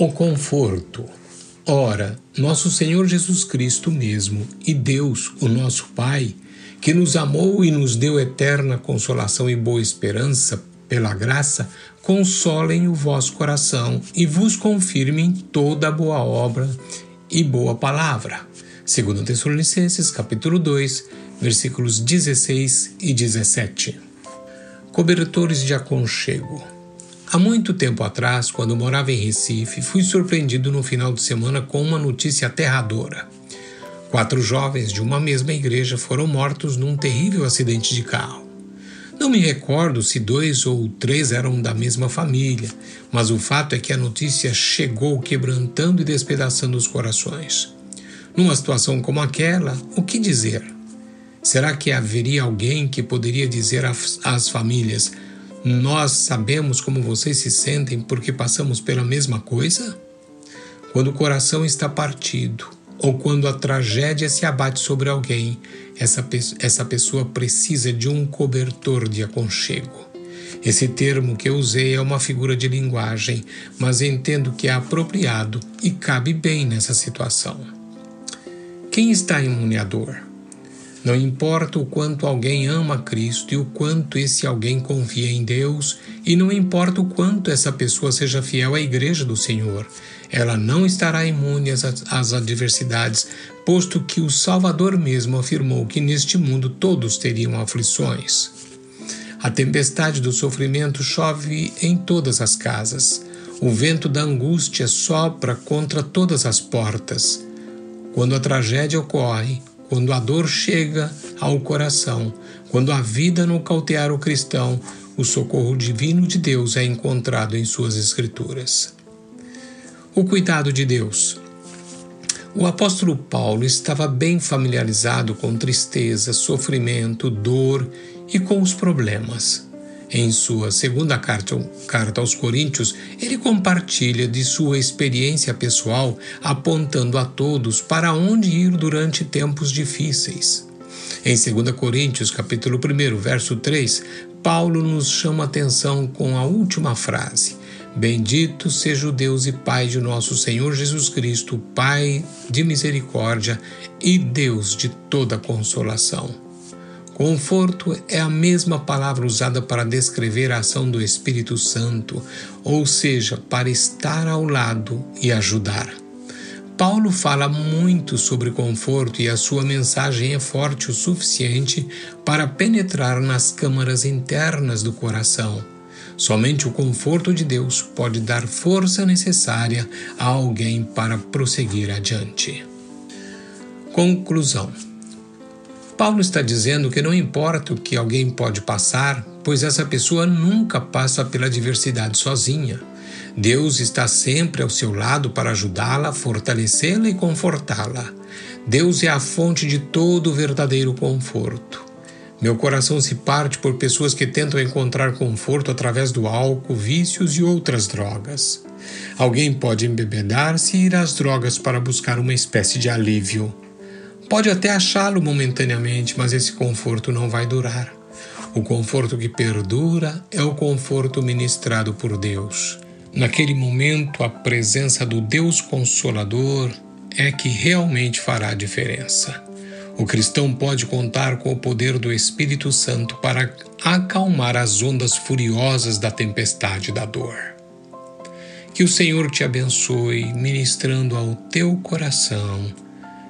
O conforto. Ora, nosso Senhor Jesus Cristo mesmo e Deus, o nosso Pai, que nos amou e nos deu eterna consolação e boa esperança pela graça, consolem o vosso coração e vos confirmem toda boa obra e boa palavra. Segundo Tessalonicenses, capítulo 2, versículos 16 e 17. Cobertores de aconchego. Há muito tempo atrás, quando morava em Recife, fui surpreendido no final de semana com uma notícia aterradora. Quatro jovens de uma mesma igreja foram mortos num terrível acidente de carro. Não me recordo se dois ou três eram da mesma família, mas o fato é que a notícia chegou quebrantando e despedaçando os corações. Numa situação como aquela, o que dizer? Será que haveria alguém que poderia dizer às famílias: nós sabemos como vocês se sentem porque passamos pela mesma coisa? Quando o coração está partido ou quando a tragédia se abate sobre alguém, essa, essa pessoa precisa de um cobertor de aconchego. Esse termo que eu usei é uma figura de linguagem, mas entendo que é apropriado e cabe bem nessa situação. Quem está imune à dor? Não importa o quanto alguém ama Cristo e o quanto esse alguém confia em Deus, e não importa o quanto essa pessoa seja fiel à Igreja do Senhor, ela não estará imune às, às adversidades, posto que o Salvador mesmo afirmou que neste mundo todos teriam aflições. A tempestade do sofrimento chove em todas as casas. O vento da angústia sopra contra todas as portas. Quando a tragédia ocorre, quando a dor chega ao coração, quando a vida nocautear o cristão, o socorro divino de Deus é encontrado em suas Escrituras. O cuidado de Deus. O apóstolo Paulo estava bem familiarizado com tristeza, sofrimento, dor e com os problemas. Em sua segunda carta, carta aos Coríntios, ele compartilha de sua experiência pessoal, apontando a todos para onde ir durante tempos difíceis. Em 2 Coríntios, capítulo 1, verso 3, Paulo nos chama atenção com a última frase: Bendito seja o Deus e Pai de nosso Senhor Jesus Cristo, Pai de misericórdia e Deus de toda consolação Conforto é a mesma palavra usada para descrever a ação do Espírito Santo, ou seja, para estar ao lado e ajudar. Paulo fala muito sobre conforto e a sua mensagem é forte o suficiente para penetrar nas câmaras internas do coração. Somente o conforto de Deus pode dar força necessária a alguém para prosseguir adiante. Conclusão Paulo está dizendo que não importa o que alguém pode passar, pois essa pessoa nunca passa pela adversidade sozinha. Deus está sempre ao seu lado para ajudá-la, fortalecê-la e confortá-la. Deus é a fonte de todo o verdadeiro conforto. Meu coração se parte por pessoas que tentam encontrar conforto através do álcool, vícios e outras drogas. Alguém pode embebedar-se e ir às drogas para buscar uma espécie de alívio. Pode até achá-lo momentaneamente, mas esse conforto não vai durar. O conforto que perdura é o conforto ministrado por Deus. Naquele momento, a presença do Deus Consolador é que realmente fará a diferença. O cristão pode contar com o poder do Espírito Santo para acalmar as ondas furiosas da tempestade da dor. Que o Senhor te abençoe, ministrando ao teu coração